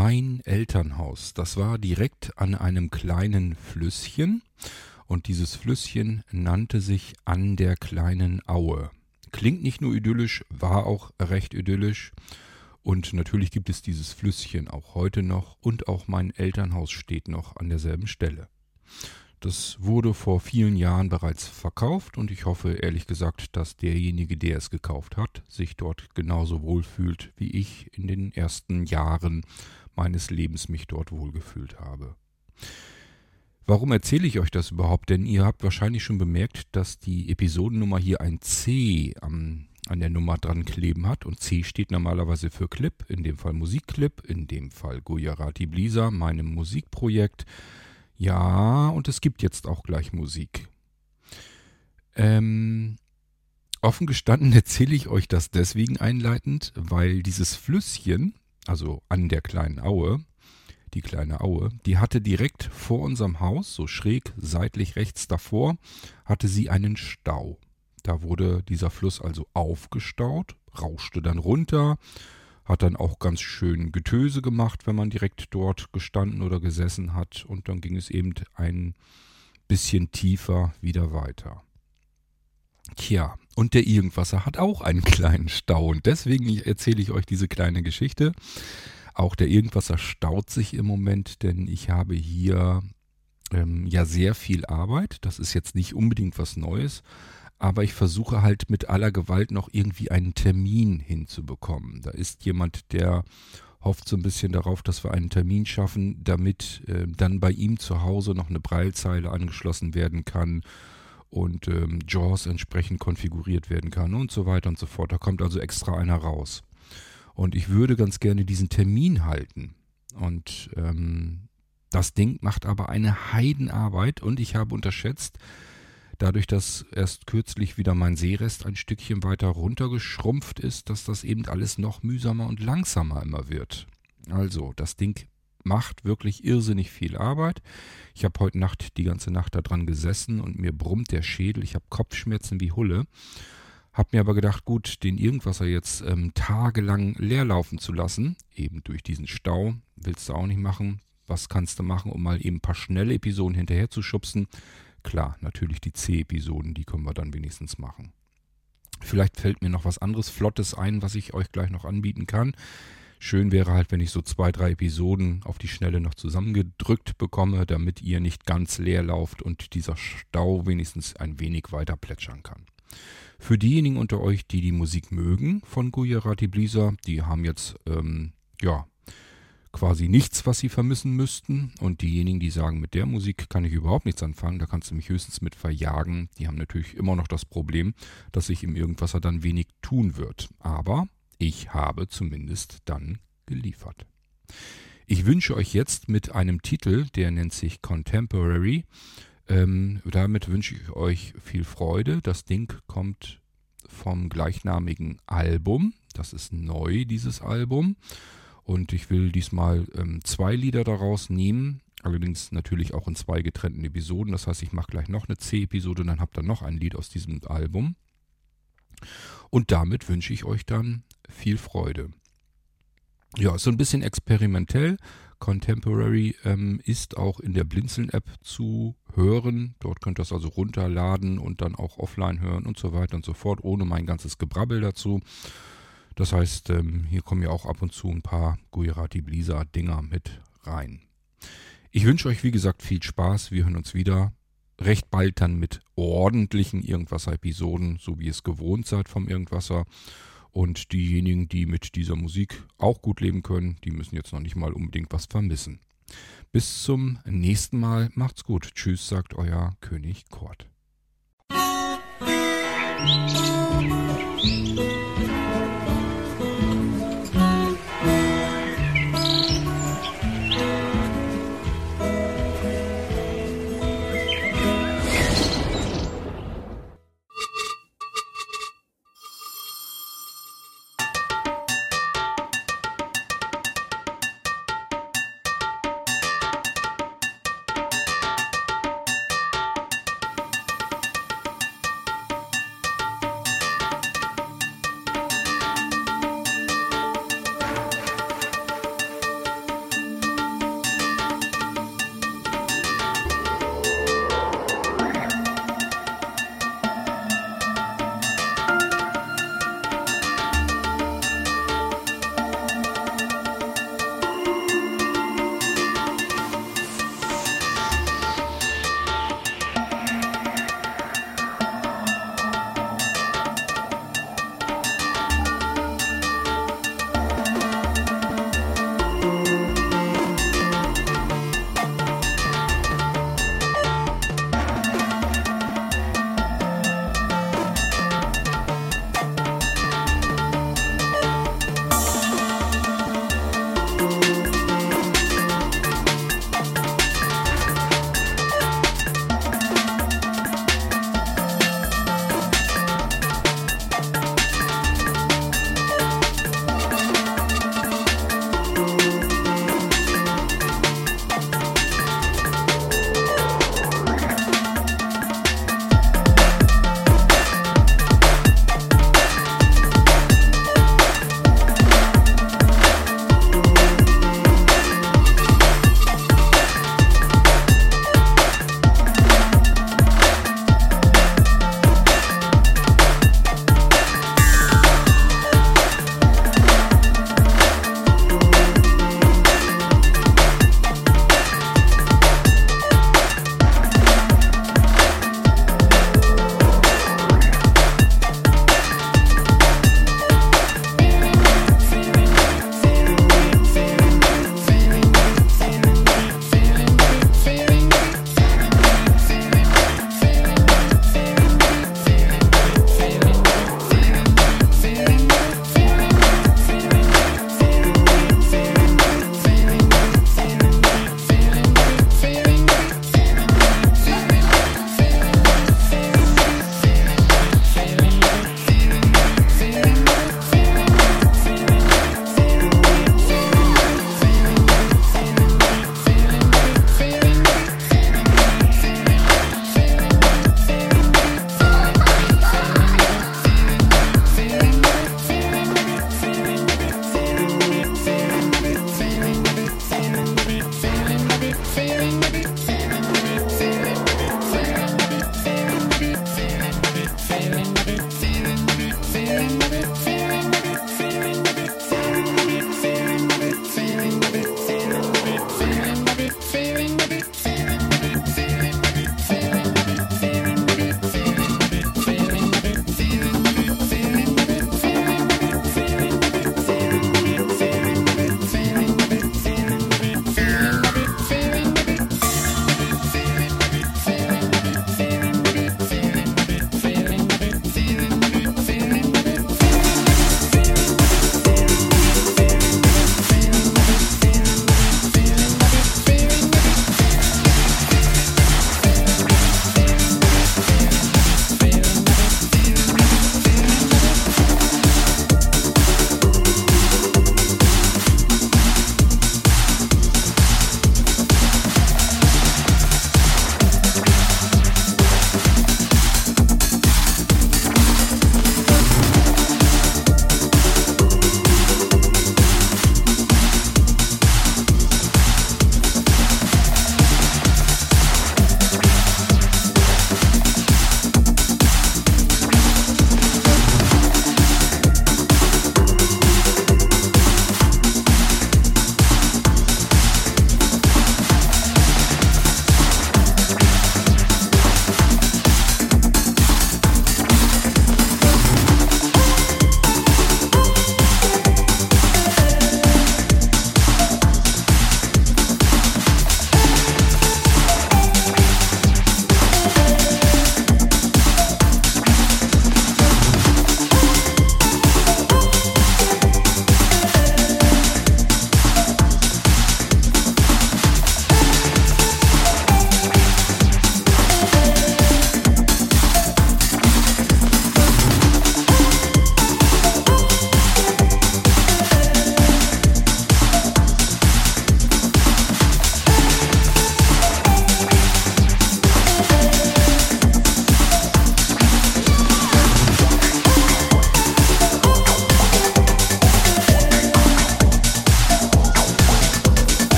Mein Elternhaus, das war direkt an einem kleinen Flüsschen und dieses Flüsschen nannte sich an der kleinen Aue. Klingt nicht nur idyllisch, war auch recht idyllisch und natürlich gibt es dieses Flüsschen auch heute noch und auch mein Elternhaus steht noch an derselben Stelle. Das wurde vor vielen Jahren bereits verkauft und ich hoffe ehrlich gesagt, dass derjenige, der es gekauft hat, sich dort genauso wohl fühlt, wie ich in den ersten Jahren meines Lebens mich dort wohlgefühlt habe. Warum erzähle ich euch das überhaupt? Denn ihr habt wahrscheinlich schon bemerkt, dass die Episodennummer hier ein C am, an der Nummer dran kleben hat. Und C steht normalerweise für Clip, in dem Fall Musikclip, in dem Fall Gujarati Blisa, meinem Musikprojekt. Ja, und es gibt jetzt auch gleich Musik. Ähm, offen gestanden erzähle ich euch das deswegen einleitend, weil dieses Flüsschen, also an der kleinen Aue, die kleine Aue, die hatte direkt vor unserem Haus, so schräg seitlich rechts davor, hatte sie einen Stau. Da wurde dieser Fluss also aufgestaut, rauschte dann runter, hat dann auch ganz schön Getöse gemacht, wenn man direkt dort gestanden oder gesessen hat. Und dann ging es eben ein bisschen tiefer wieder weiter. Tja, und der Irgendwasser hat auch einen kleinen Stau. Und deswegen erzähle ich euch diese kleine Geschichte. Auch der Irgendwasser staut sich im Moment, denn ich habe hier ähm, ja sehr viel Arbeit. Das ist jetzt nicht unbedingt was Neues aber ich versuche halt mit aller Gewalt noch irgendwie einen Termin hinzubekommen. Da ist jemand, der hofft so ein bisschen darauf, dass wir einen Termin schaffen, damit äh, dann bei ihm zu Hause noch eine Breilzeile angeschlossen werden kann und ähm, JAWS entsprechend konfiguriert werden kann und so weiter und so fort. Da kommt also extra einer raus. Und ich würde ganz gerne diesen Termin halten. Und ähm, das Ding macht aber eine Heidenarbeit und ich habe unterschätzt, dadurch, dass erst kürzlich wieder mein Seerest ein Stückchen weiter runtergeschrumpft ist, dass das eben alles noch mühsamer und langsamer immer wird. Also, das Ding macht wirklich irrsinnig viel Arbeit. Ich habe heute Nacht die ganze Nacht daran gesessen und mir brummt der Schädel. Ich habe Kopfschmerzen wie Hulle. Hab mir aber gedacht, gut, den Irgendwasser jetzt ähm, tagelang leer laufen zu lassen, eben durch diesen Stau, willst du auch nicht machen. Was kannst du machen, um mal eben ein paar schnelle Episoden hinterher zu schubsen? Klar, natürlich die C-Episoden, die können wir dann wenigstens machen. Vielleicht fällt mir noch was anderes Flottes ein, was ich euch gleich noch anbieten kann. Schön wäre halt, wenn ich so zwei, drei Episoden auf die Schnelle noch zusammengedrückt bekomme, damit ihr nicht ganz leer lauft und dieser Stau wenigstens ein wenig weiter plätschern kann. Für diejenigen unter euch, die die Musik mögen von Gujarati Blisa, die haben jetzt ähm, ja quasi nichts, was sie vermissen müssten. Und diejenigen, die sagen, mit der Musik kann ich überhaupt nichts anfangen, da kannst du mich höchstens mit verjagen. Die haben natürlich immer noch das Problem, dass sich im Irgendwasser dann wenig tun wird. Aber ich habe zumindest dann geliefert. Ich wünsche euch jetzt mit einem Titel, der nennt sich Contemporary. Ähm, damit wünsche ich euch viel Freude. Das Ding kommt vom gleichnamigen Album. Das ist neu, dieses Album. Und ich will diesmal ähm, zwei Lieder daraus nehmen. Allerdings natürlich auch in zwei getrennten Episoden. Das heißt, ich mache gleich noch eine C-Episode und dann habt ihr noch ein Lied aus diesem Album. Und damit wünsche ich euch dann viel Freude. Ja, so ein bisschen experimentell. Contemporary ähm, ist auch in der Blinzeln-App zu hören. Dort könnt ihr es also runterladen und dann auch offline hören und so weiter und so fort, ohne mein ganzes Gebrabbel dazu. Das heißt, ähm, hier kommen ja auch ab und zu ein paar Gujarati Blisa Dinger mit rein. Ich wünsche euch, wie gesagt, viel Spaß. Wir hören uns wieder recht bald dann mit ordentlichen Irgendwasser-Episoden, so wie ihr es gewohnt seid vom Irgendwasser. Und diejenigen, die mit dieser Musik auch gut leben können, die müssen jetzt noch nicht mal unbedingt was vermissen. Bis zum nächsten Mal. Macht's gut. Tschüss, sagt euer König Kurt.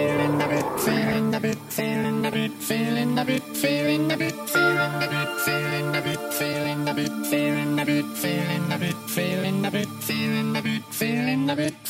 feeling the beat, feeling the beat, feeling the beat, feeling the beat, feeling the beat, feeling the beat, feeling the beat, feeling the beat, feeling the beat, feeling the beat, feeling the beat, feeling the beat, feeling the beat.